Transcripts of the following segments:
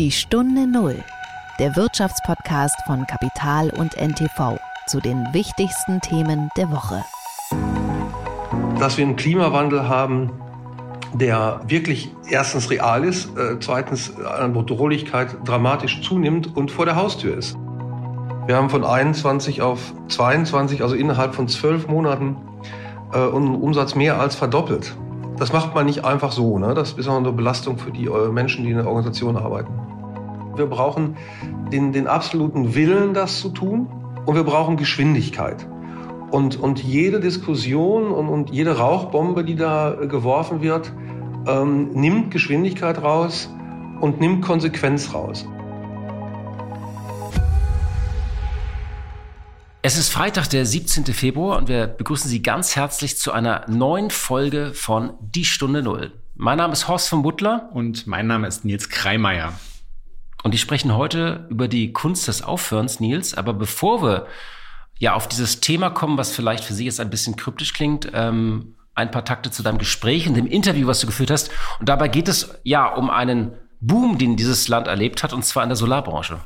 Die Stunde Null, der Wirtschaftspodcast von Kapital und NTV zu den wichtigsten Themen der Woche. Dass wir einen Klimawandel haben, der wirklich erstens real ist, äh, zweitens an Bedrohlichkeit dramatisch zunimmt und vor der Haustür ist. Wir haben von 21 auf 22, also innerhalb von zwölf Monaten, äh, unseren Umsatz mehr als verdoppelt. Das macht man nicht einfach so. Ne? Das ist auch eine Belastung für die äh, Menschen, die in der Organisation arbeiten. Wir brauchen den, den absoluten Willen, das zu tun, und wir brauchen Geschwindigkeit. Und, und jede Diskussion und, und jede Rauchbombe, die da geworfen wird, ähm, nimmt Geschwindigkeit raus und nimmt Konsequenz raus. Es ist Freitag, der 17. Februar und wir begrüßen Sie ganz herzlich zu einer neuen Folge von Die Stunde Null. Mein Name ist Horst von Butler. Und mein Name ist Nils Kreimeier. Und die sprechen heute über die Kunst des Aufhörens, Nils. Aber bevor wir ja auf dieses Thema kommen, was vielleicht für Sie jetzt ein bisschen kryptisch klingt, ähm, ein paar Takte zu deinem Gespräch und dem Interview, was du geführt hast. Und dabei geht es ja um einen Boom, den dieses Land erlebt hat, und zwar in der Solarbranche.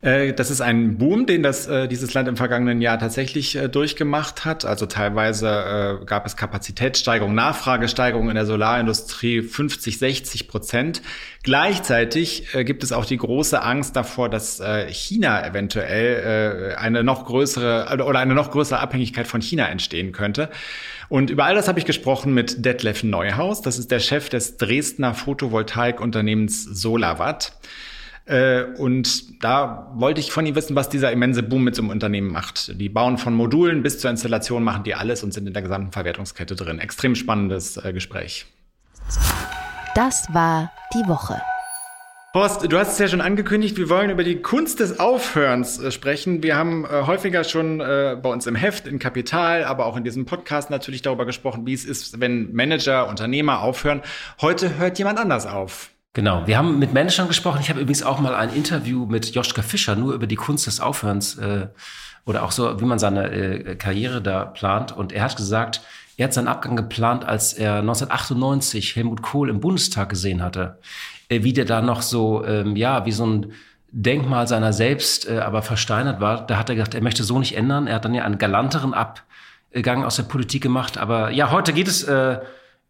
Äh, das ist ein Boom, den das, äh, dieses Land im vergangenen Jahr tatsächlich äh, durchgemacht hat. Also teilweise gab es Kapazitätssteigerung, Nachfragesteigerung in der Solarindustrie 50, 60 Prozent. Gleichzeitig gibt es auch die große Angst davor, dass China eventuell eine noch größere oder eine noch größere Abhängigkeit von China entstehen könnte. Und über all das habe ich gesprochen mit Detlef Neuhaus. Das ist der Chef des Dresdner Photovoltaikunternehmens Solawatt. Äh, und da wollte ich von ihm wissen, was dieser immense Boom mit so einem Unternehmen macht. Die bauen von Modulen bis zur Installation, machen die alles und sind in der gesamten Verwertungskette drin. Extrem spannendes äh, Gespräch. Das war die Woche. Horst, du hast es ja schon angekündigt, wir wollen über die Kunst des Aufhörens äh, sprechen. Wir haben äh, häufiger schon äh, bei uns im Heft, in Kapital, aber auch in diesem Podcast natürlich darüber gesprochen, wie es ist, wenn Manager, Unternehmer aufhören. Heute hört jemand anders auf. Genau, wir haben mit Managern gesprochen. Ich habe übrigens auch mal ein Interview mit Joschka Fischer nur über die Kunst des Aufhörens äh, oder auch so, wie man seine äh, Karriere da plant. Und er hat gesagt, er hat seinen Abgang geplant, als er 1998 Helmut Kohl im Bundestag gesehen hatte. Äh, wie der da noch so, ähm, ja, wie so ein Denkmal seiner selbst, äh, aber versteinert war. Da hat er gesagt, er möchte so nicht ändern. Er hat dann ja einen galanteren Abgang aus der Politik gemacht. Aber ja, heute geht es äh,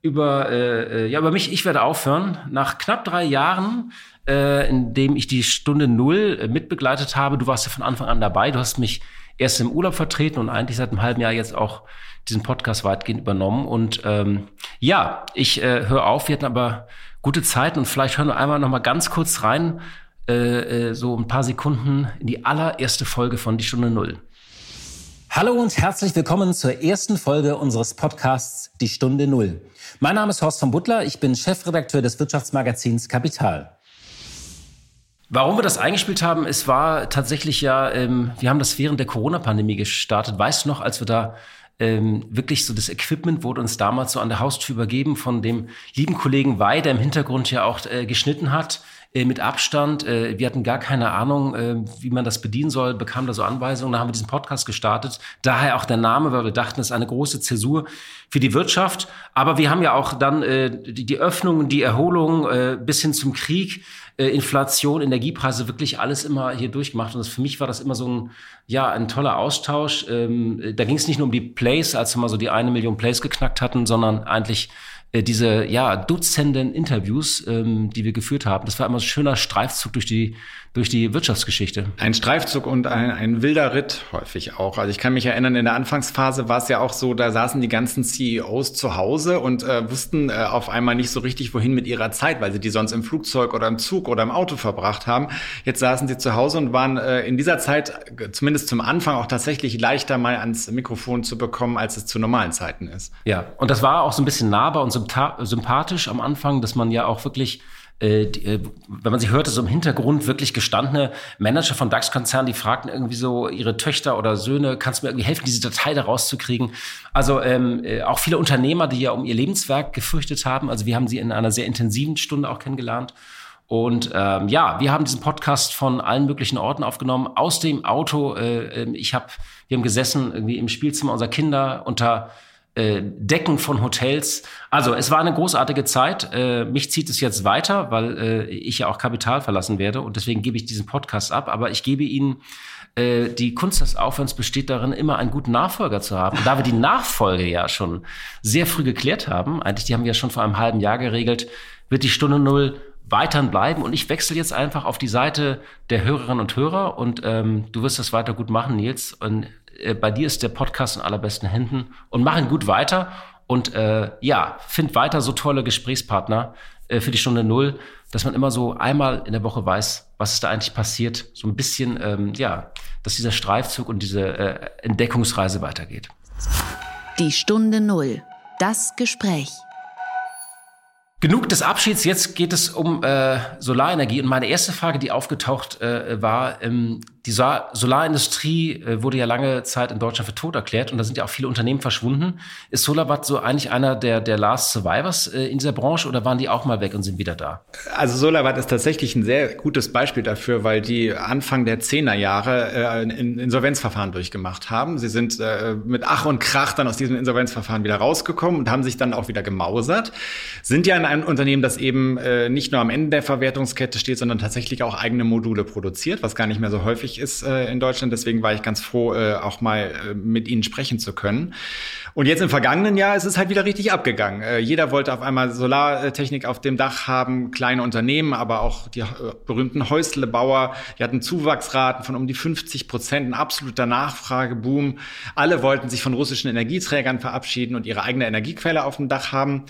über, äh, äh, ja, über mich. Ich werde aufhören. Nach knapp drei Jahren, äh, in dem ich die Stunde Null äh, mitbegleitet habe, du warst ja von Anfang an dabei, du hast mich erst im Urlaub vertreten und eigentlich seit einem halben Jahr jetzt auch diesen Podcast weitgehend übernommen. Und ähm, ja, ich äh, höre auf. Wir hatten aber gute Zeiten und vielleicht hören wir einmal noch mal ganz kurz rein, äh, äh, so ein paar Sekunden in die allererste Folge von Die Stunde Null. Hallo und herzlich willkommen zur ersten Folge unseres Podcasts Die Stunde Null. Mein Name ist Horst von Butler, ich bin Chefredakteur des Wirtschaftsmagazins Kapital. Warum wir das eingespielt haben, es war tatsächlich ja, ähm, wir haben das während der Corona-Pandemie gestartet. Weißt du noch, als wir da ähm, wirklich so das Equipment wurde uns damals so an der Haustür übergeben von dem lieben Kollegen Wei, der im Hintergrund ja auch äh, geschnitten hat äh, mit Abstand. Äh, wir hatten gar keine Ahnung, äh, wie man das bedienen soll, bekamen da so Anweisungen. Da haben wir diesen Podcast gestartet. Daher auch der Name, weil wir dachten, es ist eine große Zäsur für die Wirtschaft. Aber wir haben ja auch dann die, die Öffnung, die Erholung bis hin zum Krieg, Inflation, Energiepreise, wirklich alles immer hier durchgemacht. Und das, für mich war das immer so ein, ja, ein toller Austausch. Ähm, da ging es nicht nur um die Plays, als wir mal so die eine Million Plays geknackt hatten, sondern eigentlich äh, diese ja Dutzenden Interviews, ähm, die wir geführt haben. Das war immer so ein schöner Streifzug durch die durch die Wirtschaftsgeschichte. Ein Streifzug und ein, ein wilder Ritt häufig auch. Also ich kann mich erinnern, in der Anfangsphase war es ja auch so, da saßen die ganzen CEOs zu Hause und äh, wussten äh, auf einmal nicht so richtig, wohin mit ihrer Zeit, weil sie die sonst im Flugzeug oder im Zug oder im Auto verbracht haben. Jetzt saßen sie zu Hause und waren äh, in dieser Zeit, zumindest zum Anfang, auch tatsächlich leichter mal ans Mikrofon zu bekommen, als es zu normalen Zeiten ist. Ja, und das war auch so ein bisschen nahbar und sympathisch am Anfang, dass man ja auch wirklich äh, äh, wenn man sie hörte, so im Hintergrund wirklich gestandene Manager von DAX-Konzernen, die fragten irgendwie so ihre Töchter oder Söhne, kannst du mir irgendwie helfen, diese Datei da rauszukriegen? Also ähm, äh, auch viele Unternehmer, die ja um ihr Lebenswerk gefürchtet haben. Also wir haben sie in einer sehr intensiven Stunde auch kennengelernt. Und ähm, ja, wir haben diesen Podcast von allen möglichen Orten aufgenommen, aus dem Auto. Äh, ähm, ich habe, wir haben gesessen irgendwie im Spielzimmer unserer Kinder unter äh, Decken von Hotels. Also es war eine großartige Zeit. Äh, mich zieht es jetzt weiter, weil äh, ich ja auch Kapital verlassen werde und deswegen gebe ich diesen Podcast ab. Aber ich gebe Ihnen äh, die Kunst des Aufhörens besteht darin, immer einen guten Nachfolger zu haben. Da wir die Nachfolge ja schon sehr früh geklärt haben, eigentlich die haben wir ja schon vor einem halben Jahr geregelt, wird die Stunde Null weiterhin bleiben. Und ich wechsle jetzt einfach auf die Seite der Hörerinnen und Hörer und ähm, du wirst das weiter gut machen, Nils. Und äh, bei dir ist der Podcast in allerbesten Händen und mach ihn gut weiter. Und äh, ja, find weiter so tolle Gesprächspartner äh, für die Stunde Null, dass man immer so einmal in der Woche weiß, was ist da eigentlich passiert. So ein bisschen, ähm, ja, dass dieser Streifzug und diese äh, Entdeckungsreise weitergeht. Die Stunde Null. Das Gespräch. Genug des Abschieds, jetzt geht es um äh, Solarenergie. Und meine erste Frage, die aufgetaucht äh, war, ähm, die Sol Solarindustrie äh, wurde ja lange Zeit in Deutschland für tot erklärt und da sind ja auch viele Unternehmen verschwunden. Ist SolarWatt so eigentlich einer der, der Last Survivors äh, in dieser Branche oder waren die auch mal weg und sind wieder da? Also SolarWatt ist tatsächlich ein sehr gutes Beispiel dafür, weil die Anfang der Zehnerjahre äh, ein Insolvenzverfahren durchgemacht haben. Sie sind äh, mit Ach und Krach dann aus diesem Insolvenzverfahren wieder rausgekommen und haben sich dann auch wieder gemausert. Sind ja in einem Unternehmen, das eben äh, nicht nur am Ende der Verwertungskette steht, sondern tatsächlich auch eigene Module produziert, was gar nicht mehr so häufig ist äh, in Deutschland. Deswegen war ich ganz froh, äh, auch mal äh, mit Ihnen sprechen zu können. Und jetzt im vergangenen Jahr ist es halt wieder richtig abgegangen. Äh, jeder wollte auf einmal Solartechnik auf dem Dach haben, kleine Unternehmen, aber auch die äh, berühmten Häuslebauer. Die hatten Zuwachsraten von um die 50 Prozent, ein absoluter Nachfrageboom. Alle wollten sich von russischen Energieträgern verabschieden und ihre eigene Energiequelle auf dem Dach haben.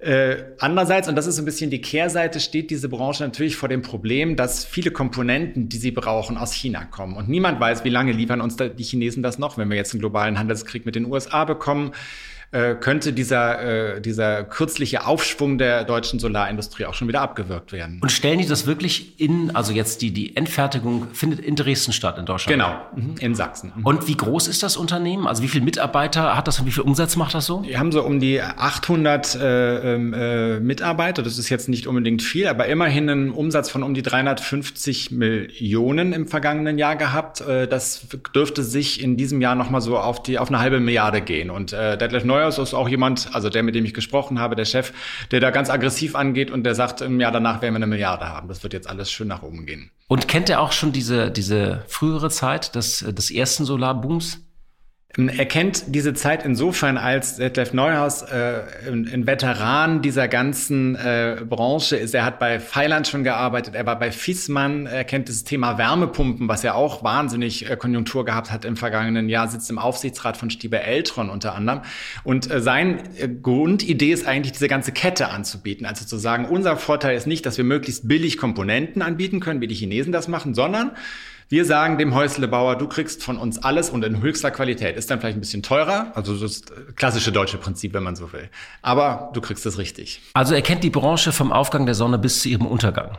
Äh, andererseits, und das ist so ein bisschen die Kehrseite, steht diese Branche natürlich vor dem Problem, dass viele Komponenten, die sie brauchen, aus China kommen. Und niemand weiß, wie lange liefern uns die Chinesen das noch, wenn wir jetzt einen globalen Handelskrieg mit den USA bekommen äh, könnte dieser, äh, dieser kürzliche Aufschwung der deutschen Solarindustrie auch schon wieder abgewirkt werden. Und stellen die das wirklich in, also jetzt die, die Endfertigung findet in Dresden statt, in Deutschland? Genau, mhm. in Sachsen. Mhm. Und wie groß ist das Unternehmen? Also wie viele Mitarbeiter hat das und wie viel Umsatz macht das so? Wir haben so um die 800 äh, ähm, äh, Mitarbeiter. Das ist jetzt nicht unbedingt viel, aber immerhin einen Umsatz von um die 350 Millionen im vergangenen Jahr gehabt. Äh, das dürfte sich in diesem Jahr nochmal so auf, die, auf eine halbe Milliarde gehen. Und äh, Detlef Neu Steuers ist auch jemand, also der, mit dem ich gesprochen habe, der Chef, der da ganz aggressiv angeht und der sagt, im Jahr danach werden wir eine Milliarde haben. Das wird jetzt alles schön nach oben gehen. Und kennt er auch schon diese, diese frühere Zeit des, des ersten Solarbooms? Er kennt diese Zeit insofern als Detlef Neuhaus äh, ein, Veteran dieser ganzen äh, Branche ist. Er hat bei Feiland schon gearbeitet, er war bei Fissmann, er kennt das Thema Wärmepumpen, was ja auch wahnsinnig äh, Konjunktur gehabt hat im vergangenen Jahr, sitzt im Aufsichtsrat von Stieber Eltron unter anderem. Und äh, sein äh, Grundidee ist eigentlich, diese ganze Kette anzubieten. Also zu sagen, unser Vorteil ist nicht, dass wir möglichst billig Komponenten anbieten können, wie die Chinesen das machen, sondern wir sagen dem Häuslebauer, du kriegst von uns alles und in höchster Qualität. Ist dann vielleicht ein bisschen teurer, also das klassische deutsche Prinzip, wenn man so will. Aber du kriegst es richtig. Also er kennt die Branche vom Aufgang der Sonne bis zu ihrem Untergang.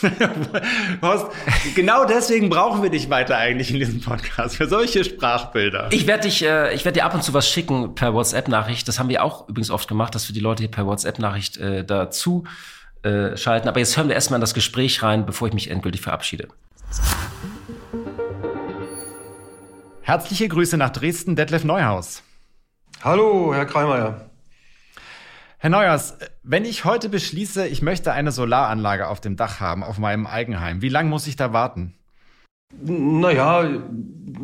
Horst, genau deswegen brauchen wir dich weiter eigentlich in diesem Podcast, für solche Sprachbilder. Ich werde dich, äh, ich werde dir ab und zu was schicken per WhatsApp-Nachricht. Das haben wir auch übrigens oft gemacht, dass wir die Leute hier per WhatsApp-Nachricht äh, dazu äh, schalten. Aber jetzt hören wir erstmal in das Gespräch rein, bevor ich mich endgültig verabschiede. Herzliche Grüße nach Dresden, Detlef Neuhaus. Hallo, Herr Kreimeier. Herr Neuhaus, wenn ich heute beschließe, ich möchte eine Solaranlage auf dem Dach haben, auf meinem Eigenheim, wie lange muss ich da warten? Naja,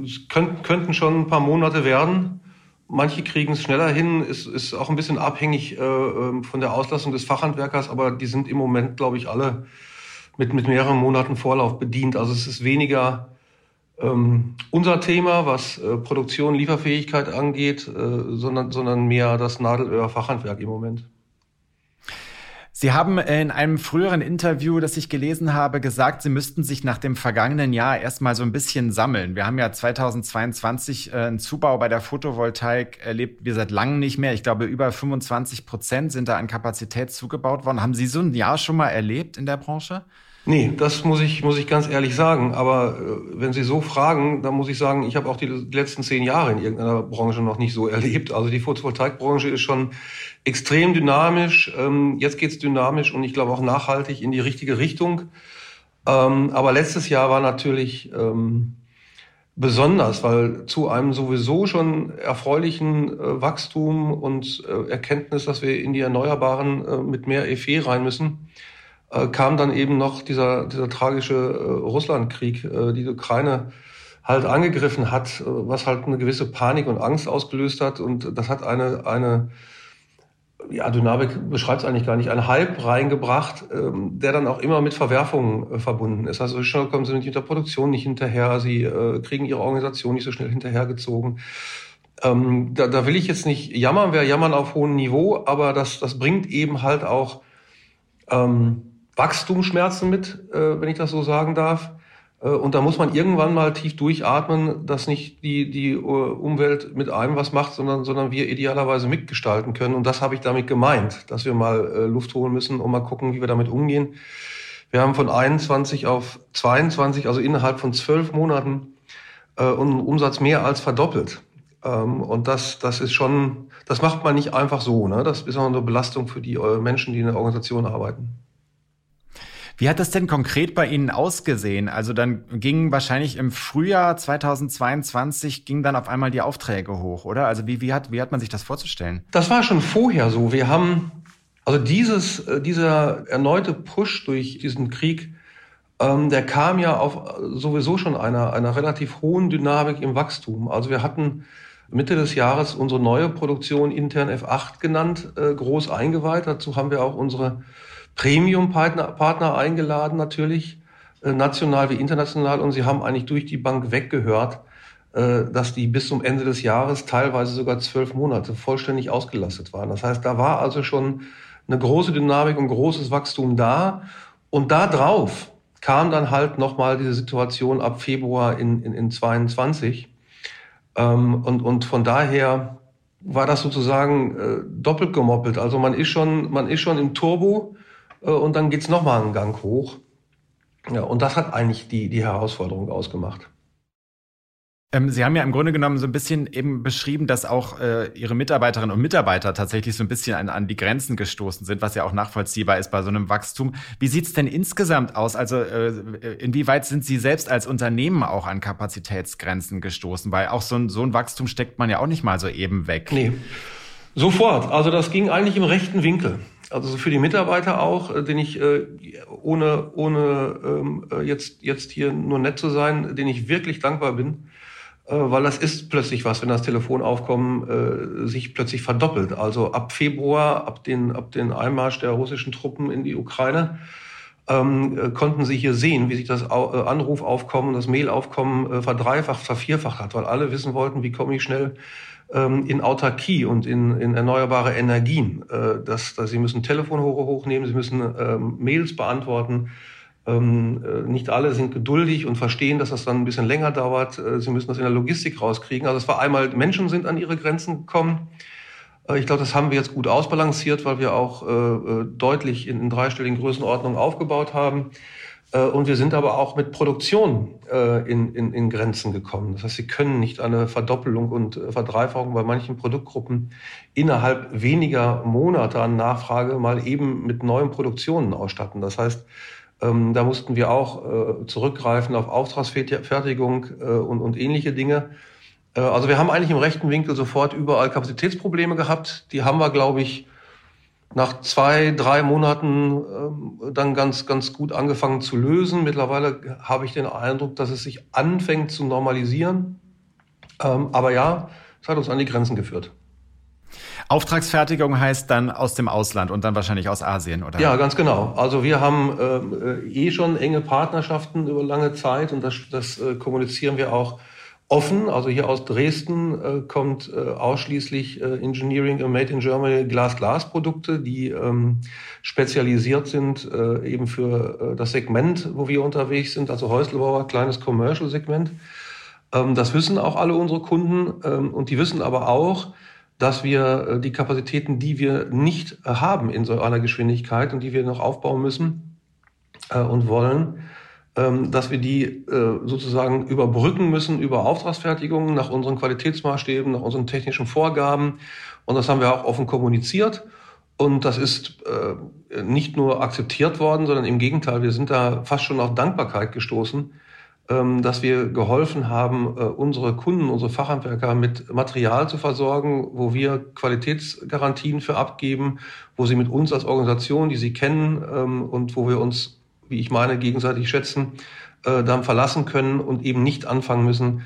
es könnt, könnten schon ein paar Monate werden. Manche kriegen es schneller hin, ist, ist auch ein bisschen abhängig äh, ähm, von der Auslastung des Fachhandwerkers, aber die sind im Moment, glaube ich, alle mit, mit mehreren Monaten Vorlauf bedient. Also es ist weniger ähm, unser Thema, was äh, Produktion, Lieferfähigkeit angeht, äh, sondern, sondern mehr das Nadelöhr-Fachhandwerk im Moment. Sie haben in einem früheren Interview, das ich gelesen habe, gesagt, Sie müssten sich nach dem vergangenen Jahr erstmal so ein bisschen sammeln. Wir haben ja 2022 äh, einen Zubau bei der Photovoltaik erlebt, wir seit langem nicht mehr. Ich glaube, über 25 Prozent sind da an Kapazität zugebaut worden. Haben Sie so ein Jahr schon mal erlebt in der Branche? Nee, das muss ich, muss ich ganz ehrlich sagen. Aber äh, wenn Sie so fragen, dann muss ich sagen, ich habe auch die letzten zehn Jahre in irgendeiner Branche noch nicht so erlebt. Also die Photovoltaikbranche ist schon extrem dynamisch. Ähm, jetzt geht's dynamisch und ich glaube auch nachhaltig in die richtige Richtung. Ähm, aber letztes Jahr war natürlich ähm, besonders, weil zu einem sowieso schon erfreulichen äh, Wachstum und äh, Erkenntnis, dass wir in die Erneuerbaren äh, mit mehr EFE rein müssen, äh, kam dann eben noch dieser, dieser tragische äh, Russlandkrieg, äh, die Ukraine halt angegriffen hat, was halt eine gewisse Panik und Angst ausgelöst hat. Und das hat eine, eine ja, Dynamik beschreibt es eigentlich gar nicht, einen Hype reingebracht, ähm, der dann auch immer mit Verwerfungen äh, verbunden ist. Also schnell kommen sie mit der Produktion nicht hinterher, sie äh, kriegen ihre Organisation nicht so schnell hinterhergezogen. Ähm, da, da will ich jetzt nicht jammern, wir jammern auf hohem Niveau, aber das, das bringt eben halt auch ähm, Wachstumsschmerzen mit, äh, wenn ich das so sagen darf. Äh, und da muss man irgendwann mal tief durchatmen, dass nicht die, die äh, Umwelt mit einem was macht, sondern, sondern wir idealerweise mitgestalten können. Und das habe ich damit gemeint, dass wir mal Luft holen müssen und mal gucken, wie wir damit umgehen. Wir haben von 21 auf 22, also innerhalb von zwölf Monaten, unseren Umsatz mehr als verdoppelt. Ähm, und das, das ist schon, das macht man nicht einfach so. Ne? Das ist auch eine Belastung für die Menschen, die in der Organisation arbeiten. Wie hat das denn konkret bei Ihnen ausgesehen? Also dann gingen wahrscheinlich im Frühjahr 2022 gingen dann auf einmal die Aufträge hoch, oder? Also wie, wie, hat, wie hat man sich das vorzustellen? Das war schon vorher so. Wir haben, also dieses, äh, dieser erneute Push durch diesen Krieg, ähm, der kam ja auf sowieso schon einer, einer relativ hohen Dynamik im Wachstum. Also wir hatten Mitte des Jahres unsere neue Produktion intern F8 genannt, äh, groß eingeweiht. Dazu haben wir auch unsere Premium-Partner Partner eingeladen natürlich, äh, national wie international. Und sie haben eigentlich durch die Bank weggehört, äh, dass die bis zum Ende des Jahres teilweise sogar zwölf Monate vollständig ausgelastet waren. Das heißt, da war also schon eine große Dynamik und großes Wachstum da. Und da drauf kam dann halt nochmal diese Situation ab Februar in, in, in 22. Ähm, und, und von daher war das sozusagen äh, doppelt gemoppelt. Also man ist schon, man ist schon im Turbo und dann geht's noch mal einen Gang hoch. Ja, und das hat eigentlich die, die Herausforderung ausgemacht. Ähm, Sie haben ja im Grunde genommen so ein bisschen eben beschrieben, dass auch äh, Ihre Mitarbeiterinnen und Mitarbeiter tatsächlich so ein bisschen an, an, die Grenzen gestoßen sind, was ja auch nachvollziehbar ist bei so einem Wachstum. Wie sieht's denn insgesamt aus? Also äh, inwieweit sind Sie selbst als Unternehmen auch an Kapazitätsgrenzen gestoßen? Weil auch so ein, so ein Wachstum steckt man ja auch nicht mal so eben weg. Nee, sofort. Also das ging eigentlich im rechten Winkel also für die Mitarbeiter auch, äh, den ich äh, ohne ohne ähm, äh, jetzt jetzt hier nur nett zu sein, den ich wirklich dankbar bin, äh, weil das ist plötzlich was, wenn das Telefon aufkommen äh, sich plötzlich verdoppelt. Also ab Februar, ab den ab den Einmarsch der russischen Truppen in die Ukraine ähm, äh, konnten sie hier sehen, wie sich das Au Anrufaufkommen, das Mailaufkommen verdreifacht, vervierfacht hat, weil alle wissen wollten, wie komme ich schnell ähm, in Autarkie und in, in erneuerbare Energien. Äh, dass, dass sie müssen Telefonhore hochnehmen, sie müssen ähm, Mails beantworten. Ähm, äh, nicht alle sind geduldig und verstehen, dass das dann ein bisschen länger dauert. Äh, sie müssen das in der Logistik rauskriegen. Also es war einmal, Menschen sind an ihre Grenzen gekommen. Äh, ich glaube, das haben wir jetzt gut ausbalanciert, weil wir auch äh deutlich in, in dreistelligen Größenordnungen aufgebaut haben. Äh, und wir sind aber auch mit Produktion äh, in, in, in Grenzen gekommen. Das heißt, sie können nicht eine Verdoppelung und äh, Verdreifachung bei manchen Produktgruppen innerhalb weniger Monate an Nachfrage mal eben mit neuen Produktionen ausstatten. Das heißt, ähm, da mussten wir auch zurückgreifen auf Auftragsfertigung und, und ähnliche Dinge. Also wir haben eigentlich im rechten Winkel sofort überall Kapazitätsprobleme gehabt. Die haben wir, glaube ich, nach zwei, drei Monaten ähm, dann ganz, ganz gut angefangen zu lösen. Mittlerweile habe ich den Eindruck, dass es sich anfängt zu normalisieren. Ähm, aber ja, es hat uns an die Grenzen geführt. Auftragsfertigung heißt dann aus dem Ausland und dann wahrscheinlich aus Asien, oder? Ja, ganz genau. Also wir haben ähm, äh, eh schon enge Partnerschaften über lange Zeit und das, das äh, kommunizieren wir auch offen. Also hier aus Dresden äh, kommt äh, ausschließlich äh, Engineering Made in Germany Glas-Glas-Produkte, die ähm, spezialisiert sind äh, eben für äh, das Segment, wo wir unterwegs sind, also Häuslebauer, kleines Commercial-Segment. Ähm, das wissen auch alle unsere Kunden ähm, und die wissen aber auch, dass wir äh, die Kapazitäten, die wir nicht haben in so einer Geschwindigkeit und die wir noch aufbauen müssen und wollen, ähm, dass wir die äh, sozusagen überbrücken müssen über Auftragsfertigungen nach unseren Qualitätsmaßstäben, nach unseren technischen Vorgaben. Und das haben wir auch offen kommuniziert. Und das ist äh, nicht nur akzeptiert worden, sondern im Gegenteil, wir sind da fast schon auf Dankbarkeit gestoßen, ähm, dass wir geholfen haben, äh, unsere Kunden, unsere Fachhandwerker mit Material zu versorgen, wo wir Qualitätsgarantien für abgeben, wo sie mit uns als Organisation, die sie kennen ähm, und wo wir uns, wie ich meine, gegenseitig schätzen, äh, dann verlassen können und eben nicht anfangen müssen,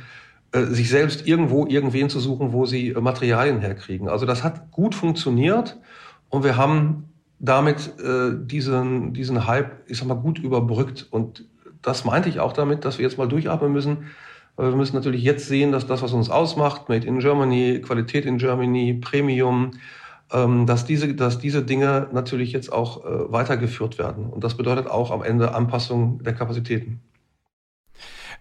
äh, sich selbst irgendwo irgendwen zu suchen, wo sie Materialien herkriegen. Also das hat gut funktioniert und wir haben damit diesen, diesen Hype, ich sag mal, gut überbrückt. Und das meinte ich auch damit, dass wir jetzt mal durchatmen müssen. Aber wir müssen natürlich jetzt sehen, dass das, was uns ausmacht, Made in Germany, Qualität in Germany, Premium, dass diese, dass diese Dinge natürlich jetzt auch äh, weitergeführt werden. Und das bedeutet auch am Ende Anpassung der Kapazitäten.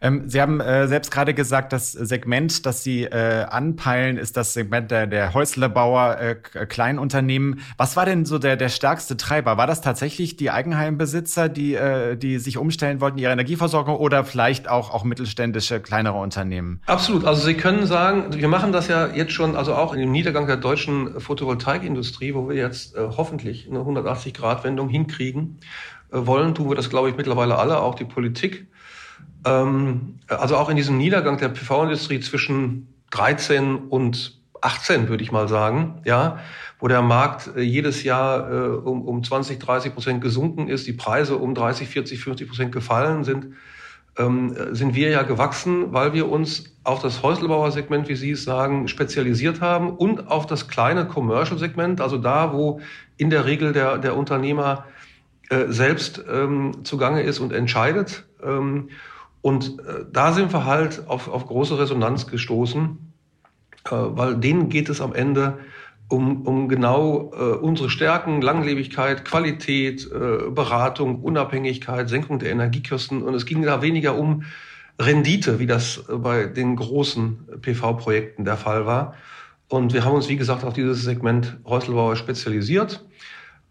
Ähm, Sie haben äh, selbst gerade gesagt, das Segment, das Sie äh, anpeilen, ist das Segment der, der Häuslebauer, äh, äh, Kleinunternehmen. Was war denn so der, der stärkste Treiber? War das tatsächlich die Eigenheimbesitzer, die, äh, die sich umstellen wollten, ihre Energieversorgung oder vielleicht auch, auch mittelständische, kleinere Unternehmen? Absolut. Also Sie können sagen, wir machen das ja jetzt schon, also auch in dem Niedergang der deutschen Photovoltaikindustrie, wo wir jetzt äh, hoffentlich eine 180-Grad-Wendung hinkriegen äh, wollen, tun wir das, glaube ich, mittlerweile alle, auch die Politik. Ähm, also auch in diesem Niedergang der PV-Industrie zwischen 13 und 18, würde ich mal sagen, ja, wo der Markt äh, jedes Jahr äh, um, um 20, 30 Prozent gesunken ist, die Preise um 30, 40, 50 Prozent gefallen sind, ähm, sind wir ja gewachsen, weil wir uns auf das Häuslebauersegment, wie Sie es sagen, spezialisiert haben und auf das kleine Commercial-Segment, also da, wo in der Regel der, der Unternehmer äh, selbst ähm, zugange ist und entscheidet. Ähm, und äh, da sind wir halt auf, auf große Resonanz gestoßen, äh, weil denen geht es am Ende um, um genau äh, unsere Stärken, Langlebigkeit, Qualität, äh, Beratung, Unabhängigkeit, Senkung der Energiekosten. Und es ging da weniger um Rendite, wie das bei den großen PV-Projekten der Fall war. Und wir haben uns, wie gesagt, auf dieses Segment Häuselbauer spezialisiert.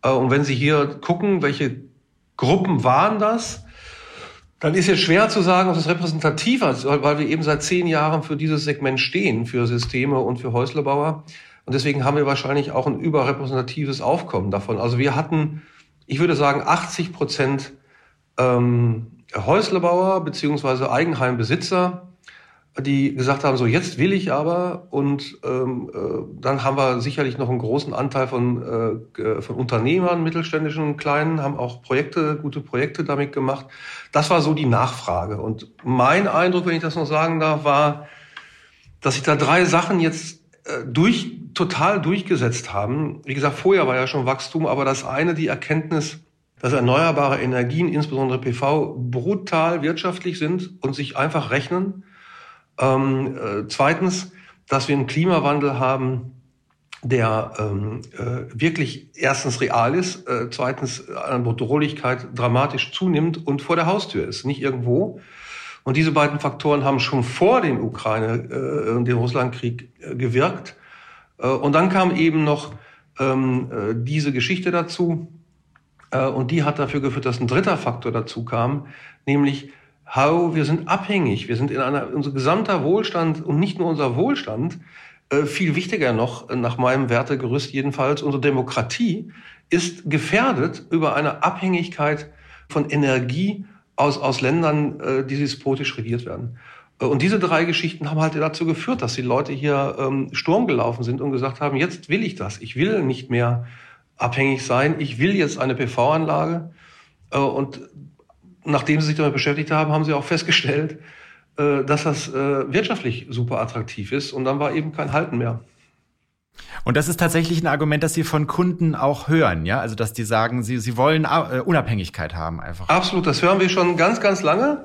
Äh, und wenn Sie hier gucken, welche Gruppen waren das, dann ist jetzt schwer zu sagen, ob es repräsentativ ist, weil wir eben seit zehn Jahren für dieses Segment stehen, für Systeme und für Häuslebauer. Und deswegen haben wir wahrscheinlich auch ein überrepräsentatives Aufkommen davon. Also wir hatten, ich würde sagen, 80 Prozent ähm, Häuslebauer beziehungsweise Eigenheimbesitzer, die gesagt haben, so jetzt will ich aber und ähm, äh, dann haben wir sicherlich noch einen großen Anteil von, äh, von Unternehmern, mittelständischen und kleinen, haben auch Projekte, gute Projekte damit gemacht. Das war so die Nachfrage. Und mein Eindruck, wenn ich das noch sagen darf, war, dass sich da drei Sachen jetzt äh, durch, total durchgesetzt haben. Wie gesagt, vorher war ja schon Wachstum, aber das eine, die Erkenntnis, dass erneuerbare Energien, insbesondere PV, brutal wirtschaftlich sind und sich einfach rechnen ähm, äh, zweitens, dass wir einen Klimawandel haben, der ähm, äh, wirklich erstens real ist, äh, zweitens an Bedrohlichkeit dramatisch zunimmt und vor der Haustür ist, nicht irgendwo. Und diese beiden Faktoren haben schon vor dem Ukraine äh, und dem Russlandkrieg äh, gewirkt. Äh, und dann kam eben noch ähm, äh, diese Geschichte dazu. Äh, und die hat dafür geführt, dass ein dritter Faktor dazu kam, nämlich how wir sind abhängig. Wir sind in einer, unser gesamter Wohlstand und nicht nur unser Wohlstand, äh, viel wichtiger noch, äh, nach meinem Wertegerüst jedenfalls, unsere Demokratie ist gefährdet über eine Abhängigkeit von Energie aus, aus Ländern, äh, die despotisch regiert werden. Und diese drei Geschichten haben halt dazu geführt, dass die Leute hier ähm, Sturm gelaufen sind und gesagt haben, jetzt will ich das. Ich will nicht mehr abhängig sein. Ich will jetzt eine PV-Anlage. Äh, und nachdem sie sich damit beschäftigt haben, haben sie auch festgestellt, äh, dass das äh, wirtschaftlich super attraktiv ist und dann war eben kein Halten mehr. Und das ist tatsächlich ein Argument, das Sie von Kunden auch hören, ja? Also, dass die sagen, sie, sie wollen äh, Unabhängigkeit haben einfach. Absolut, das hören wir schon ganz, ganz lange.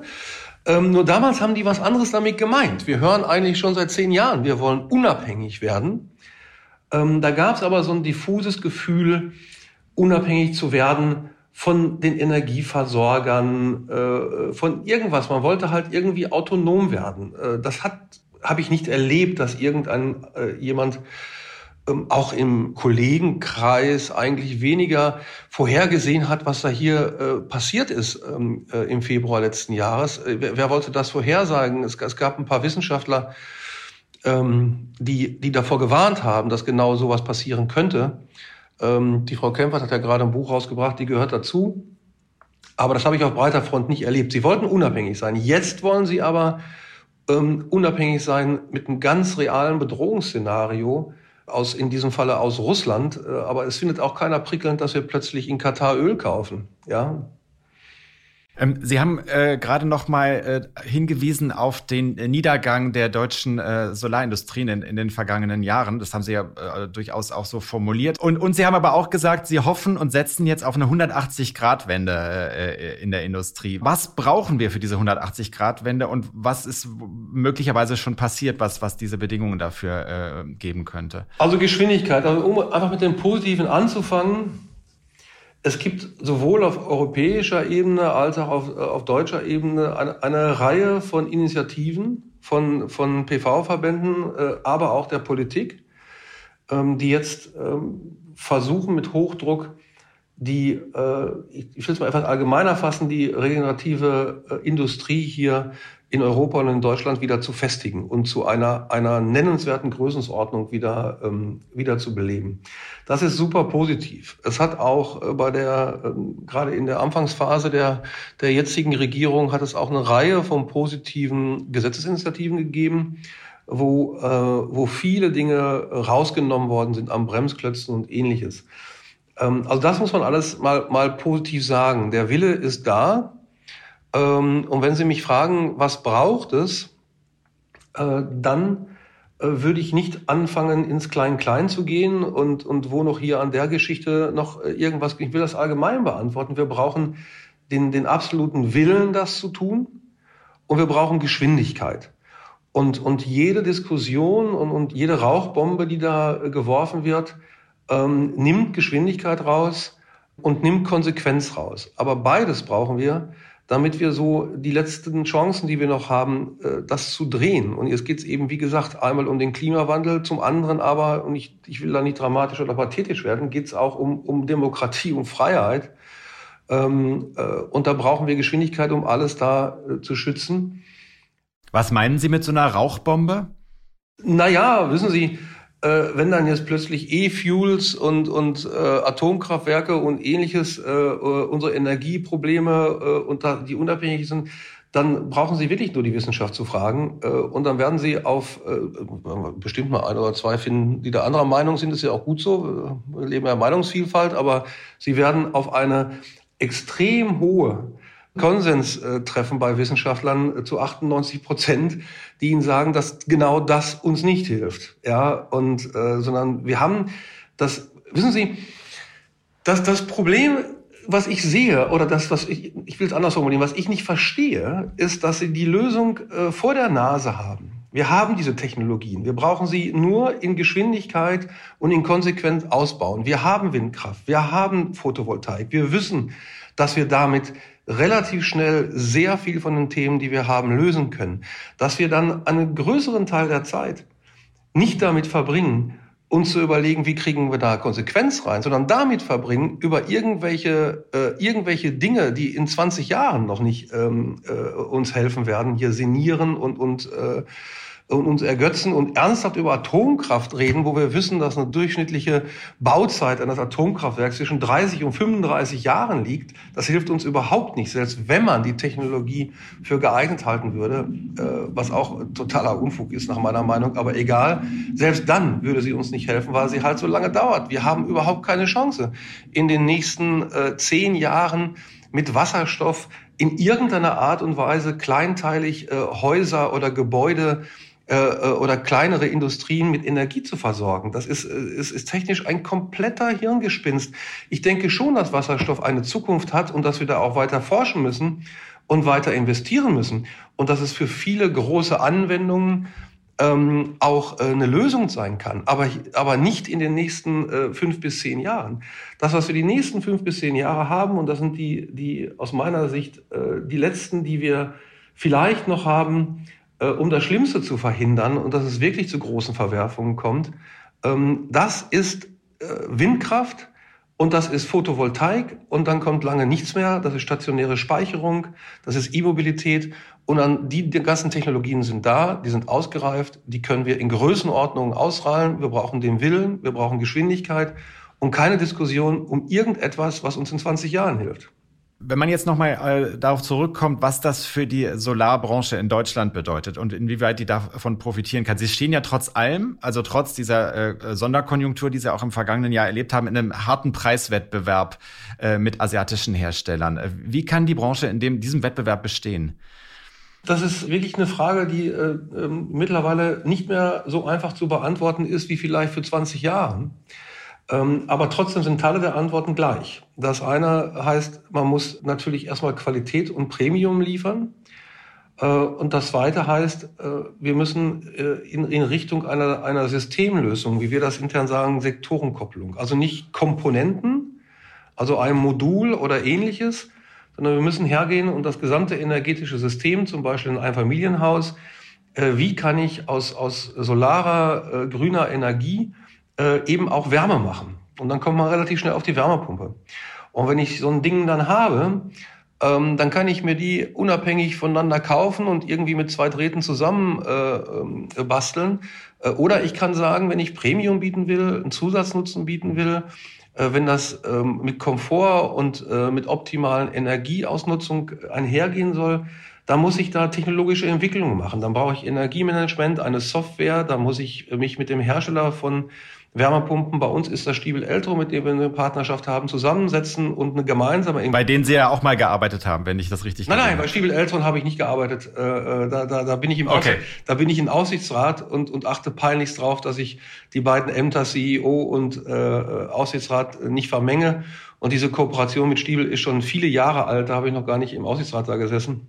Ähm, nur damals haben die was anderes damit gemeint. Wir hören eigentlich schon seit zehn Jahren, wir wollen unabhängig werden. Ähm, da gab es aber so ein diffuses Gefühl, unabhängig zu werden von den Energieversorgern, äh, von irgendwas. Man wollte halt irgendwie autonom werden. Äh, das hat habe ich nicht erlebt, dass irgendein äh, jemand ähm, auch im Kollegenkreis eigentlich weniger vorhergesehen hat, was da hier äh, passiert ist ähm, äh, im Februar letzten Jahres. Äh, wer, wer, wollte das vorhersagen? Es, es gab ein paar Wissenschaftler, ähm, die, die davor gewarnt haben, dass genau sowas passieren könnte. Ähm, die Frau Kempfert hat ja gerade ein Buch rausgebracht, die gehört dazu. Aber das habe ich auf breiter Front nicht erlebt. Sie wollten unabhängig sein. Jetzt wollen sie aber ähm, unabhängig sein mit einem ganz realen Bedrohungsszenario aus, in diesem Falle aus Russland. Äh, aber es findet auch keiner prickelnd, dass wir plötzlich in Katar Öl kaufen. Ja, ähm, Sie haben äh, gerade noch mal äh, hingewiesen auf den äh, Niedergang der deutschen äh, Solarindustrien in, in, den vergangenen Jahren. Das haben Sie ja äh, durchaus auch so formuliert. Und, und Sie haben aber auch gesagt, Sie hoffen und setzen jetzt auf eine 180-Grad-Wende äh, in der Industrie. Was brauchen wir für diese 180-Grad-Wende und was ist möglicherweise schon passiert, was, was diese Bedingungen dafür geben könnte? Also Geschwindigkeit. Also um einfach mit dem Positiven anzufangen, es gibt sowohl auf europäischer Ebene als auch auf, äh, auf deutscher Ebene eine, eine, Reihe von Initiativen von, von PV-Verbänden, äh, aber auch der Politik, ähm, die jetzt ähm, versuchen mit Hochdruck die, äh, ich, will es mal etwas allgemeiner fassen, die regenerative äh, Industrie hier in Europa und in Deutschland wieder zu festigen und zu einer, einer nennenswerten Größenordnung wieder, ähm, wieder zu beleben. Das ist super positiv. Es hat auch äh, bei der, äh, gerade in der Anfangsphase der, der jetzigen Regierung hat es auch eine Reihe von positiven Gesetzesinitiativen gegeben, wo, äh, wo viele Dinge rausgenommen worden sind am Bremsklötzen und ähnliches. Ähm, also das muss man alles mal, mal positiv sagen. Der Wille ist da. Ähm, und wenn Sie mich fragen, was braucht es, äh, dann äh, würde ich nicht anfangen, ins Klein-Klein zu gehen und, und wo noch hier an der Geschichte noch äh, irgendwas, ich will das allgemein beantworten. Wir brauchen den, den absoluten Willen, das zu tun und wir brauchen Geschwindigkeit. Und, und jede Diskussion und, und jede Rauchbombe, die da geworfen wird, ähm, nimmt Geschwindigkeit raus und nimmt Konsequenz raus. Aber beides brauchen wir, damit wir so die letzten Chancen, die wir noch haben, äh, das zu drehen. Und jetzt geht es eben, wie gesagt, einmal um den Klimawandel, zum anderen aber, und ich, ich will da nicht dramatisch oder pathetisch werden, geht es auch um, um Demokratie, um Freiheit. Ähm, äh, und da brauchen wir Geschwindigkeit, um alles da äh, zu schützen. Was meinen Sie mit so einer Rauchbombe? Naja, wissen Sie, äh, wenn dann jetzt plötzlich E-Fuels und, und äh, Atomkraftwerke und ähnliches äh, äh unsere Energieprobleme äh, und da, die unabhängig sind, dann brauchen Sie wirklich nur die Wissenschaft zu fragen. Äh, und dann werden Sie auf bestimmt mal ein oder zwei finden, die da anderer Meinung sind. Das ist ja auch gut so. Wir leben ja Meinungsvielfalt, aber Sie werden auf eine extrem hohe Konsens äh, treffen bei Wissenschaftlern äh, zu 98 Prozent, die ihnen sagen, dass genau das uns nicht hilft. Ja, und äh, sondern wir haben das, wissen Sie, dass das Problem, was ich sehe, oder das, was ich, ich will es anders formulieren, was ich nicht verstehe, ist, dass sie die Lösung äh, vor der Nase haben. Wir haben diese Technologien. Wir brauchen sie nur in Geschwindigkeit und in Konsequenz ausbauen. Wir haben Windkraft. Wir haben Photovoltaik. Wir wissen, dass wir damit relativ schnell sehr viel von den Themen, die wir haben, lösen können. Dass wir dann einen größeren Teil der Zeit nicht damit verbringen, uns zu überlegen, wie kriegen wir da Konsequenz rein, sondern damit verbringen, über irgendwelche, äh, irgendwelche Dinge, die in 20 Jahren noch nicht ähm, äh, uns helfen werden, hier sinnieren und, und äh, und uns ergötzen und ernsthaft über Atomkraft reden, wo wir wissen, dass eine durchschnittliche Bauzeit eines Atomkraftwerks zwischen 30 und 35 Jahren liegt, das hilft uns überhaupt nicht, selbst wenn man die Technologie für geeignet halten würde, äh, was auch totaler Unfug ist nach meiner Meinung, aber egal, selbst dann würde sie uns nicht helfen, weil sie halt so lange dauert. Wir haben überhaupt keine Chance in den nächsten äh, zehn Jahren mit Wasserstoff in irgendeiner Art und Weise kleinteilig äh, Häuser oder Gebäude äh, äh, oder kleinere Industrien mit Energie zu versorgen. Das ist, äh, ist, ist technisch ein kompletter Hirngespinst. Ich denke schon, dass Wasserstoff eine Zukunft hat und dass wir da auch weiter forschen müssen und weiter investieren müssen. Und dass es für viele große Anwendungen ähm, auch äh, eine Lösung sein kann, aber, aber nicht in den nächsten äh, fünf bis zehn Jahren. Das, was wir die nächsten fünf bis zehn Jahre haben, und das sind die, die aus meiner Sicht äh, die letzten, die wir vielleicht noch haben, äh, um das Schlimmste zu verhindern und dass es wirklich zu großen Verwerfungen kommt. Ähm, das ist äh, Windkraft und das ist Photovoltaik und dann kommt lange nichts mehr. Das ist stationäre Speicherung, das ist E-Mobilität und dann die, die ganzen Technologien sind da, die sind ausgereift, die können wir in Größenordnungen ausrollen. Wir brauchen den Willen, wir brauchen Geschwindigkeit und keine Diskussion um irgendetwas, was uns in 20 Jahren hilft. Wenn man jetzt nochmal äh, darauf zurückkommt, was das für die Solarbranche in Deutschland bedeutet und inwieweit die davon profitieren kann. Sie stehen ja trotz allem, also trotz dieser äh, Sonderkonjunktur, die Sie auch im vergangenen Jahr erlebt haben, in einem harten Preiswettbewerb äh, mit asiatischen Herstellern. Wie kann die Branche in dem, diesem Wettbewerb bestehen? Das ist wirklich eine Frage, die äh, äh, mittlerweile nicht mehr so einfach zu beantworten ist wie vielleicht für 20 Jahren. Ähm, aber trotzdem sind Teile der Antworten gleich. Das eine heißt, man muss natürlich erstmal Qualität und Premium liefern. Äh, und das zweite heißt, äh, wir müssen äh, in, Richtung einer, einer Systemlösung, wie wir das intern sagen, Sektorenkopplung. Also nicht Komponenten, also ein Modul oder ähnliches, sondern wir müssen hergehen und das gesamte energetische System, zum Beispiel in einem Familienhaus, wie kann ich aus, aus solarer, grüner Energie äh, eben auch Wärme machen. Und dann kommt man relativ schnell auf die Wärmepumpe. Und wenn ich so ein Ding dann habe, ähm, dann kann ich mir die unabhängig voneinander kaufen und irgendwie mit zwei Drähten zusammen äh, äh, basteln. Äh, oder ich kann sagen, wenn ich Premium bieten will, einen Zusatznutzen bieten will, äh, wenn das ähm, mit Komfort und äh, mit optimalen Energieausnutzung einhergehen soll, dann muss ich da technologische Entwicklungen machen. Dann brauche ich Energiemanagement, eine Software, da muss ich mich mit dem Hersteller von Wärmepumpen. Bei uns ist das Stiebel Eltro, mit dem wir eine Partnerschaft haben, zusammensetzen und eine gemeinsame. Bei denen Sie ja auch mal gearbeitet haben, wenn ich das richtig. Nein, nein, bei Stiebel Eltron habe ich nicht gearbeitet. Äh, äh, da, da, da bin ich im okay. da bin ich im Aussichtsrat und, und achte peinlichst drauf, dass ich die beiden Ämter CEO und äh, Aussichtsrat nicht vermenge. Und diese Kooperation mit Stiebel ist schon viele Jahre alt. Da habe ich noch gar nicht im Aussichtsrat da gesessen.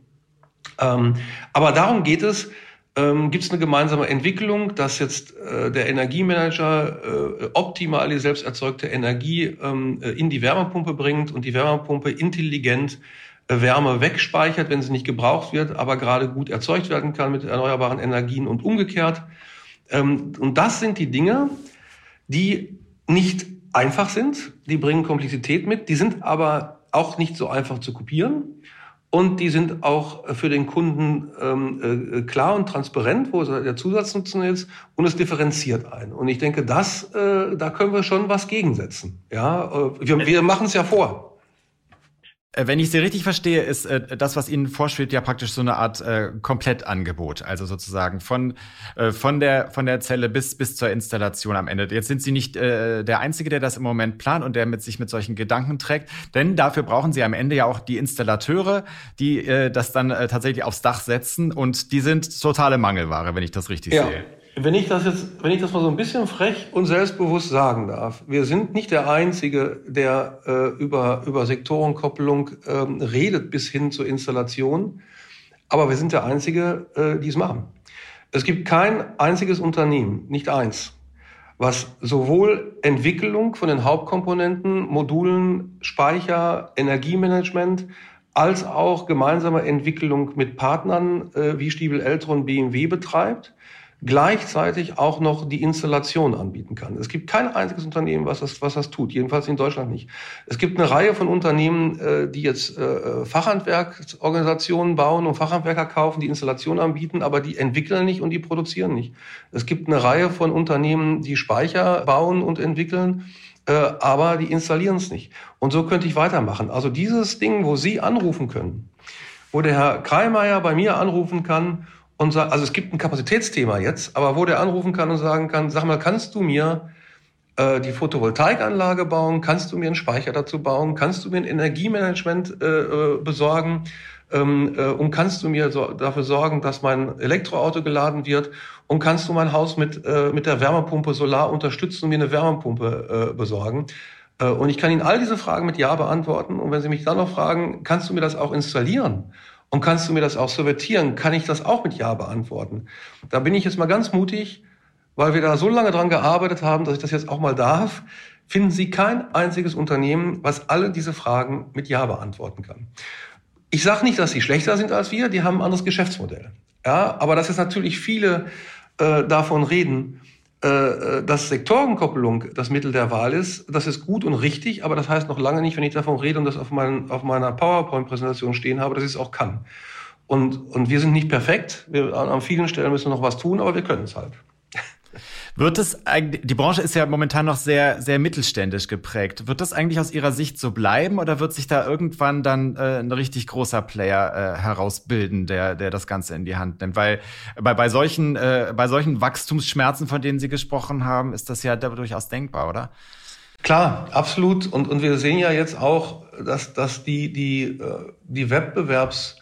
Ähm, aber darum geht es ähm, gibt es eine gemeinsame Entwicklung, dass jetzt äh, der Energiemanager äh, optimal die selbst erzeugte Energie ähm, äh, in die Wärmepumpe bringt und die Wärmepumpe intelligent äh, Wärme wegspeichert, wenn sie nicht gebraucht wird, aber gerade gut erzeugt werden kann mit erneuerbaren Energien und umgekehrt. Ähm, und das sind die Dinge, die nicht einfach sind, die bringen Komplexität mit, die sind aber auch nicht so einfach zu kopieren. Und die sind auch für den Kunden ähm, äh, klar und transparent, wo der Zusatznutzen ist, und es differenziert ein. Und ich denke, das, äh, da können wir schon was gegensetzen. Ja, äh, wir, wir machen es ja vor. Äh, wenn ich Sie richtig verstehe, ist äh, das, was Ihnen vorschwebt, ja praktisch so eine Art äh, Komplettangebot. Also sozusagen von, äh, von, der, von der Zelle bis, bis zur Installation am Ende. Jetzt sind Sie nicht äh, der Einzige, der das im Moment plant und der mit sich mit solchen Gedanken trägt. Denn dafür brauchen Sie am Ende ja auch die Installateure, die äh, das dann äh, tatsächlich aufs Dach setzen. Und die sind totale Mangelware, wenn ich das richtig ja. sehe. Wenn ich das jetzt, wenn ich das mal so ein bisschen frech und selbstbewusst sagen darf, wir sind nicht der Einzige, der äh, über, über Sektorenkopplung ähm, redet bis hin zur Installation, aber wir sind der Einzige, äh, die es machen. Es gibt kein einziges Unternehmen, nicht eins, was sowohl Entwicklung von den Hauptkomponenten, Modulen, Speicher, Energiemanagement, als auch gemeinsame Entwicklung mit Partnern äh, wie Stiebel Eltron BMW betreibt gleichzeitig auch noch die Installation anbieten kann. Es gibt kein einziges Unternehmen, was das, was das tut, jedenfalls in Deutschland nicht. Es gibt eine Reihe von Unternehmen, äh, die jetzt äh, Fachhandwerksorganisationen bauen und Fachhandwerker kaufen, die Installation anbieten, aber die entwickeln nicht und die produzieren nicht. Es gibt eine Reihe von Unternehmen, die Speicher bauen und entwickeln, äh, aber die installieren es nicht. Und so könnte ich weitermachen. Also dieses Ding, wo Sie anrufen können, wo der Herr Kreimeier bei mir anrufen kann und sagt, also es gibt ein Kapazitätsthema jetzt, aber wo der anrufen kann und sagen kann, sag mal, kannst du mir äh, die Photovoltaikanlage bauen, kannst du mir einen Speicher dazu bauen, kannst du mir ein Energiemanagement äh, äh, besorgen ähm, äh, und kannst du mir so, dafür sorgen, dass mein Elektroauto geladen wird und kannst du mein Haus mit, äh, mit der Wärmepumpe Solar unterstützen und mir eine Wärmepumpe äh, besorgen. Äh, und ich kann Ihnen all diese Fragen mit Ja beantworten. Und wenn Sie mich dann noch fragen, kannst du mir das auch installieren? Und kannst du mir das auch serviertieren? Kann ich das auch mit Ja beantworten? Da bin ich jetzt mal ganz mutig, weil wir da so lange dran gearbeitet haben, dass ich das jetzt auch mal darf. Finden Sie kein einziges Unternehmen, was alle diese Fragen mit Ja beantworten kann. Ich sage nicht, dass sie schlechter sind als wir, die haben ein anderes Geschäftsmodell. Ja, aber dass jetzt natürlich viele äh, davon reden, dass Sektorenkoppelung das Mittel der Wahl ist, das ist gut und richtig, aber das heißt noch lange nicht, wenn ich davon rede und das auf, mein, auf meiner PowerPoint-Präsentation stehen habe, dass ich es auch kann. Und, und wir sind nicht perfekt. Wir, an vielen Stellen müssen wir noch was tun, aber wir können es halt. Wird es eigentlich, die Branche ist ja momentan noch sehr, sehr mittelständisch geprägt. Wird das eigentlich aus Ihrer Sicht so bleiben oder wird sich da irgendwann dann äh, ein richtig großer Player äh, herausbilden, der, der das Ganze in die Hand nimmt? Weil bei, bei, solchen, äh, bei solchen Wachstumsschmerzen, von denen Sie gesprochen haben, ist das ja durchaus denkbar, oder? Klar, absolut. Und, und wir sehen ja jetzt auch, dass, dass die, die, äh, die Wettbewerbs-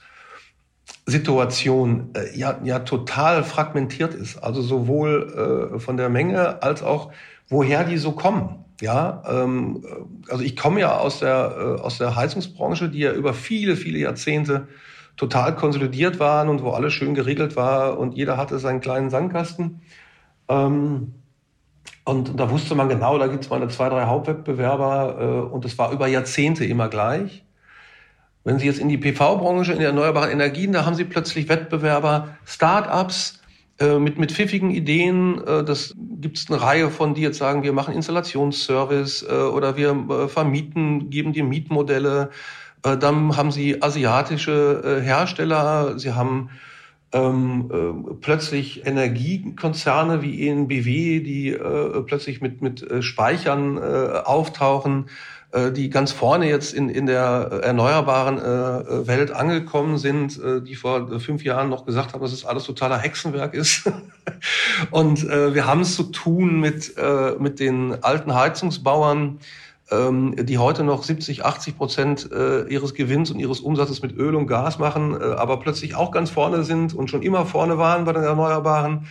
Situation äh, ja, ja total fragmentiert ist. Also sowohl äh, von der Menge als auch woher die so kommen. Ja, ähm, äh, also ich komme ja aus der, äh, aus der Heizungsbranche, die ja über viele, viele Jahrzehnte total konsolidiert waren und wo alles schön geregelt war und jeder hatte seinen kleinen Sandkasten. Ähm, und da wusste man genau, da gibt es mal zwei, drei Hauptwettbewerber äh, und es war über Jahrzehnte immer gleich. Wenn Sie jetzt in die PV-Branche, in die erneuerbaren Energien, da haben Sie plötzlich Wettbewerber, Start-ups äh, mit, mit pfiffigen Ideen. Äh, das gibt es eine Reihe von, die jetzt sagen, wir machen Installationsservice äh, oder wir äh, vermieten, geben dir Mietmodelle. Äh, dann haben Sie asiatische äh, Hersteller, Sie haben ähm, äh, plötzlich Energiekonzerne wie ENBW, die äh, plötzlich mit, mit Speichern äh, auftauchen. Äh, die ganz vorne jetzt in, in der erneuerbaren äh, Welt angekommen sind, äh, die vor fünf Jahren noch gesagt haben, dass es alles totaler Hexenwerk ist. und äh, wir haben es zu tun mit, äh, mit den alten Heizungsbauern, ähm, die heute noch 70, 80 Prozent äh, ihres Gewinns und ihres Umsatzes mit Öl und Gas machen, äh, aber plötzlich auch ganz vorne sind und schon immer vorne waren bei den Erneuerbaren.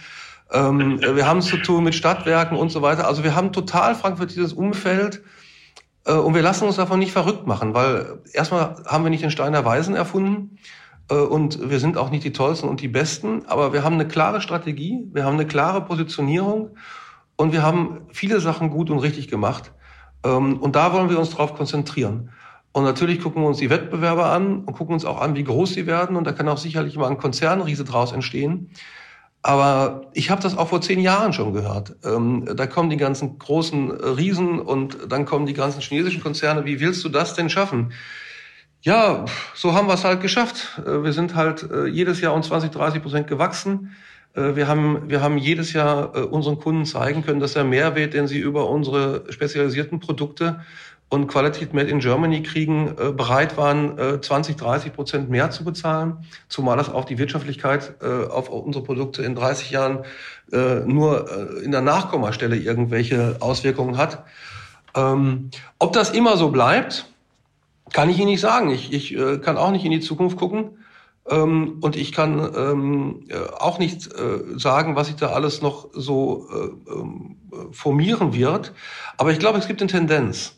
Ähm, wir haben es zu tun mit Stadtwerken und so weiter. Also wir haben total frankfurtisches Umfeld, äh, und wir lassen uns davon nicht verrückt machen, weil erstmal haben wir nicht den Stein der Weisen erfunden äh, und wir sind auch nicht die Tollsten und die Besten, aber wir haben eine klare Strategie, wir haben eine klare Positionierung und wir haben viele Sachen gut und richtig gemacht. Ähm, und da wollen wir uns drauf konzentrieren. Und natürlich gucken wir uns die Wettbewerber an und gucken uns auch an, wie groß sie werden. Und da kann auch sicherlich mal ein Konzernriese draus entstehen. Aber ich habe das auch vor zehn Jahren schon gehört. Ähm, da kommen die ganzen großen äh, Riesen und dann kommen die ganzen chinesischen Konzerne. Wie willst du das denn schaffen? Ja, so haben wir es halt geschafft. Äh, wir sind halt äh, jedes Jahr um 20, 30 Prozent gewachsen. Wir haben, wir haben jedes Jahr unseren Kunden zeigen können, dass der Mehrwert, den sie über unsere spezialisierten Produkte und Quality Made in Germany kriegen, äh, bereit waren, äh, 20, 30 Prozent mehr zu bezahlen, zumal das auch die Wirtschaftlichkeit äh, auf unsere Produkte in 30 Jahren äh, nur äh, in der Nachkommastelle irgendwelche Auswirkungen hat. Ähm, ob das immer so bleibt, kann ich Ihnen nicht sagen. Ich, ich äh, kann auch nicht in die Zukunft gucken. Ähm, und ich kann ähm, äh, auch nicht äh, sagen, was sich da alles noch so äh, ähm, formieren wird. Aber ich glaube, es gibt eine Tendenz.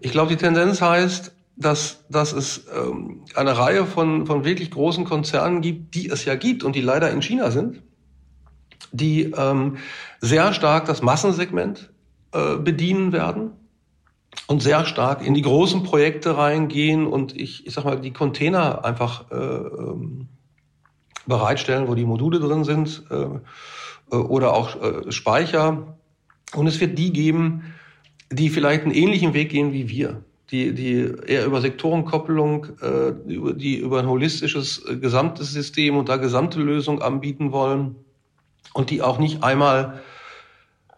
Ich glaube, die Tendenz heißt, dass, dass es ähm, eine Reihe von, von wirklich großen Konzernen gibt, die es ja gibt und die leider in China sind, die ähm, sehr stark das Massensegment äh, bedienen werden und sehr stark in die großen Projekte reingehen und ich, ich sag mal, die Container einfach äh, ähm, bereitstellen, wo die Module drin sind äh, äh oder auch äh, Speicher. Und es wird die geben, die vielleicht einen ähnlichen Weg gehen wie wir, die, die eher über Sektorenkoppelung, äh, die über ein holistisches äh, gesamtes System und da gesamte Lösung anbieten wollen und die auch nicht einmal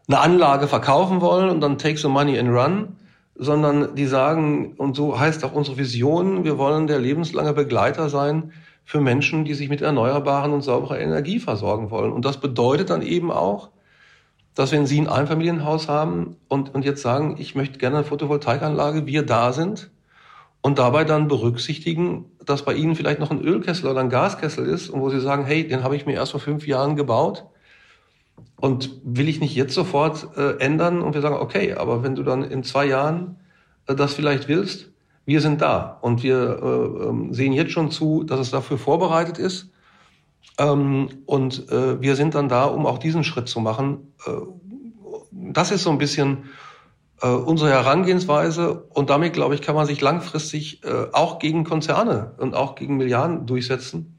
eine Anlage verkaufen wollen und dann take the money and run, sondern die sagen, und so heißt auch unsere Vision, wir wollen der lebenslange Begleiter sein für Menschen, die sich mit erneuerbaren und sauberer Energie versorgen wollen. Und das bedeutet dann eben auch, dass wenn Sie ein Einfamilienhaus haben und, und jetzt sagen, ich möchte gerne eine Photovoltaikanlage, wir da sind und dabei dann berücksichtigen, dass bei Ihnen vielleicht noch ein Ölkessel oder ein Gaskessel ist und wo Sie sagen, hey, den habe ich mir erst vor fünf Jahren gebaut und will ich nicht jetzt sofort äh, ändern und wir sagen, okay, aber wenn du dann in zwei Jahren äh, das vielleicht willst, wir sind da und wir äh, ähm, sehen jetzt schon zu, dass es dafür vorbereitet ist ähm, und äh, wir sind dann da, um auch diesen Schritt zu machen. Äh, das ist so ein bisschen äh, unsere Herangehensweise. Und damit, glaube ich, kann man sich langfristig äh, auch gegen Konzerne und auch gegen Milliarden durchsetzen.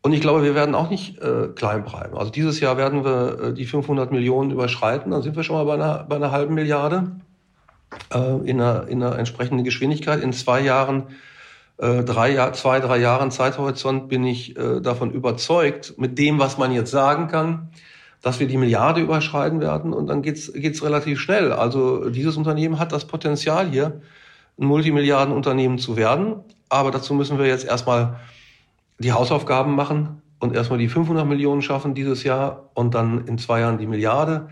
Und ich glaube, wir werden auch nicht äh, klein bleiben. Also dieses Jahr werden wir äh, die 500 Millionen überschreiten. Dann sind wir schon mal bei einer, bei einer halben Milliarde in, einer, in einer entsprechenden Geschwindigkeit. In zwei Jahren äh, drei zwei, drei Jahren Zeithorizont bin ich äh, davon überzeugt, mit dem, was man jetzt sagen kann, dass wir die Milliarde überschreiten werden und dann geht's geht's relativ schnell. Also dieses Unternehmen hat das Potenzial hier, ein Multimilliardenunternehmen zu werden. Aber dazu müssen wir jetzt erstmal die Hausaufgaben machen und erstmal die 500 Millionen schaffen dieses Jahr und dann in zwei Jahren die Milliarde.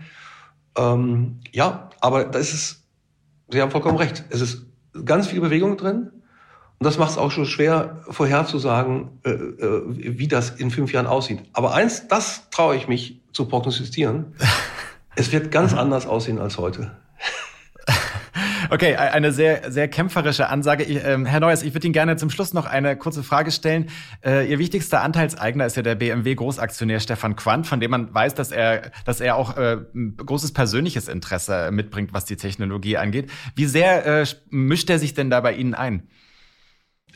Ähm, ja, aber da ist es, Sie haben vollkommen recht, es ist ganz viel Bewegung drin. Und das macht es auch schon schwer vorherzusagen, äh, äh, wie das in fünf Jahren aussieht. Aber eins, das traue ich mich zu prognostizieren. es wird ganz anders aussehen als heute. Okay, e-, eine sehr, sehr kämpferische Ansage. Ich, ähm, Herr Neuers, ich würde Ihnen gerne zum Schluss noch eine kurze Frage stellen. Äh, Ihr wichtigster Anteilseigner ist ja der BMW-Großaktionär Stefan Quandt, von dem man weiß, dass er, dass er auch äh, großes persönliches Interesse mitbringt, was die Technologie angeht. Wie sehr äh, mischt er sich denn da bei Ihnen ein?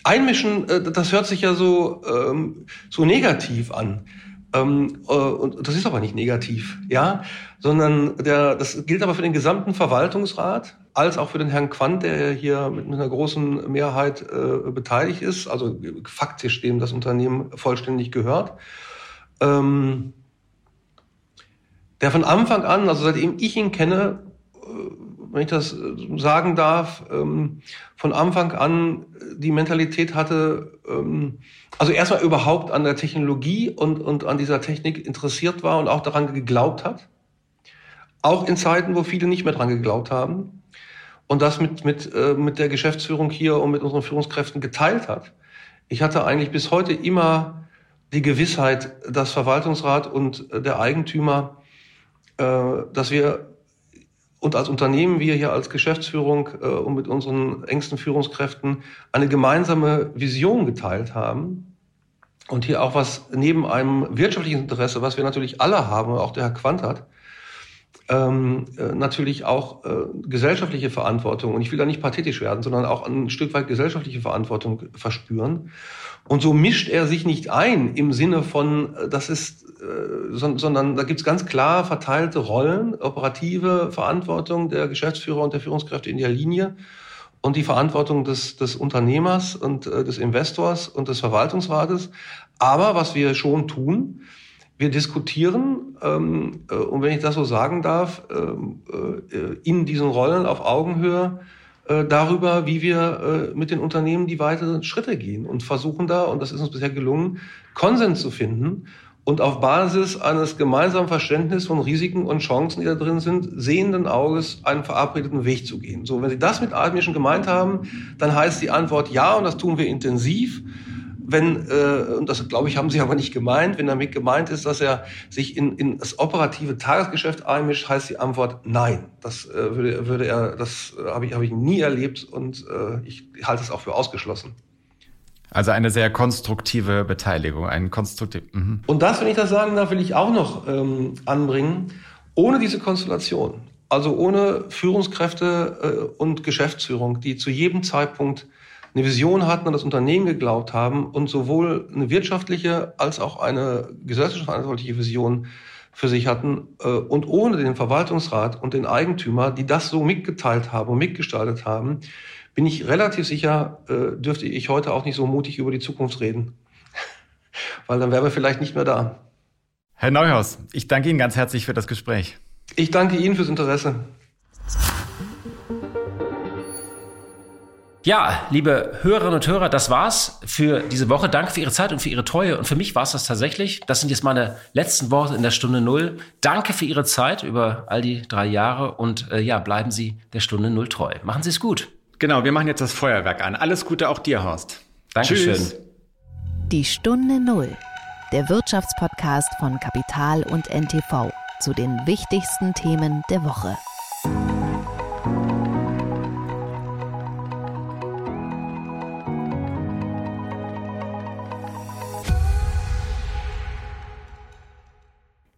Einmischen, äh, das hört sich ja so, ähm, so negativ an. Ähm, äh, und das ist aber nicht negativ, ja, sondern der, das gilt aber für den gesamten Verwaltungsrat als auch für den Herrn Quandt, der hier mit, mit einer großen Mehrheit äh, beteiligt ist, also faktisch dem das Unternehmen vollständig gehört. Ähm, der von Anfang an, also seitdem ich ihn kenne, wenn ich das äh, sagen darf, ähm, von Anfang an die Mentalität hatte, ähm, also erstmal überhaupt an der Technologie und, und an dieser Technik interessiert war und auch daran geglaubt hat. Auch in Zeiten, wo viele nicht mehr daran geglaubt haben. Und das mit, mit, äh, mit der Geschäftsführung hier und mit unseren Führungskräften geteilt hat. Ich hatte eigentlich bis heute immer die Gewissheit, dass Verwaltungsrat und der Eigentümer, äh, dass wir und als Unternehmen, wir hier als Geschäftsführung äh, und mit unseren engsten Führungskräften eine gemeinsame Vision geteilt haben. Und hier auch was neben einem wirtschaftlichen Interesse, was wir natürlich alle haben, auch der Herr Quant hat, ähm, äh, natürlich auch äh, gesellschaftliche Verantwortung. Und ich will da nicht pathetisch werden, sondern auch ein Stück weit gesellschaftliche Verantwortung verspüren. Und so mischt er sich nicht ein im Sinne von, äh, das ist, äh, sondern da gibt es ganz klar verteilte Rollen, operative Verantwortung der Geschäftsführer und der Führungskräfte in der Linie und die Verantwortung des, des Unternehmers und äh, des Investors und des Verwaltungsrates. Aber was wir schon tun, wir diskutieren, ähm, äh, und wenn ich das so sagen darf, ähm, äh, in diesen Rollen auf Augenhöhe äh, darüber, wie wir äh, mit den Unternehmen die weiteren Schritte gehen und versuchen da, und das ist uns bisher gelungen, Konsens zu finden und auf Basis eines gemeinsamen Verständnisses von Risiken und Chancen, die da drin sind, sehenden Auges einen verabredeten Weg zu gehen. So, wenn Sie das mit Admischen gemeint haben, dann heißt die Antwort ja, und das tun wir intensiv wenn, äh, und das glaube ich, haben Sie aber nicht gemeint, wenn damit gemeint ist, dass er sich in, in das operative Tagesgeschäft einmischt, heißt die Antwort nein. Das äh, würde, würde er, das äh, habe ich, habe ich nie erlebt und äh, ich halte es auch für ausgeschlossen. Also eine sehr konstruktive Beteiligung, ein konstruktiv. Mhm. Und das, wenn ich das sagen darf, will ich auch noch ähm, anbringen. Ohne diese Konstellation, also ohne Führungskräfte äh, und Geschäftsführung, die zu jedem Zeitpunkt eine Vision hatten und das Unternehmen geglaubt haben und sowohl eine wirtschaftliche als auch eine gesellschaftlich verantwortliche Vision für sich hatten äh, und ohne den Verwaltungsrat und den Eigentümer, die das so mitgeteilt haben und mitgestaltet haben, bin ich relativ sicher, äh, dürfte ich heute auch nicht so mutig über die Zukunft reden. Weil dann wären wir vielleicht nicht mehr da. Herr Neuhaus, ich danke Ihnen ganz herzlich für das Gespräch. Ich danke Ihnen fürs Interesse. Ja, liebe Hörerinnen und Hörer, das war's für diese Woche. Danke für Ihre Zeit und für Ihre Treue. Und für mich war es das tatsächlich. Das sind jetzt meine letzten Worte in der Stunde Null. Danke für Ihre Zeit über all die drei Jahre und äh, ja, bleiben Sie der Stunde Null treu. Machen Sie es gut. Genau, wir machen jetzt das Feuerwerk an. Alles Gute auch dir, Horst. Dankeschön. Tschüss. Die Stunde Null, der Wirtschaftspodcast von Kapital und NTV zu den wichtigsten Themen der Woche.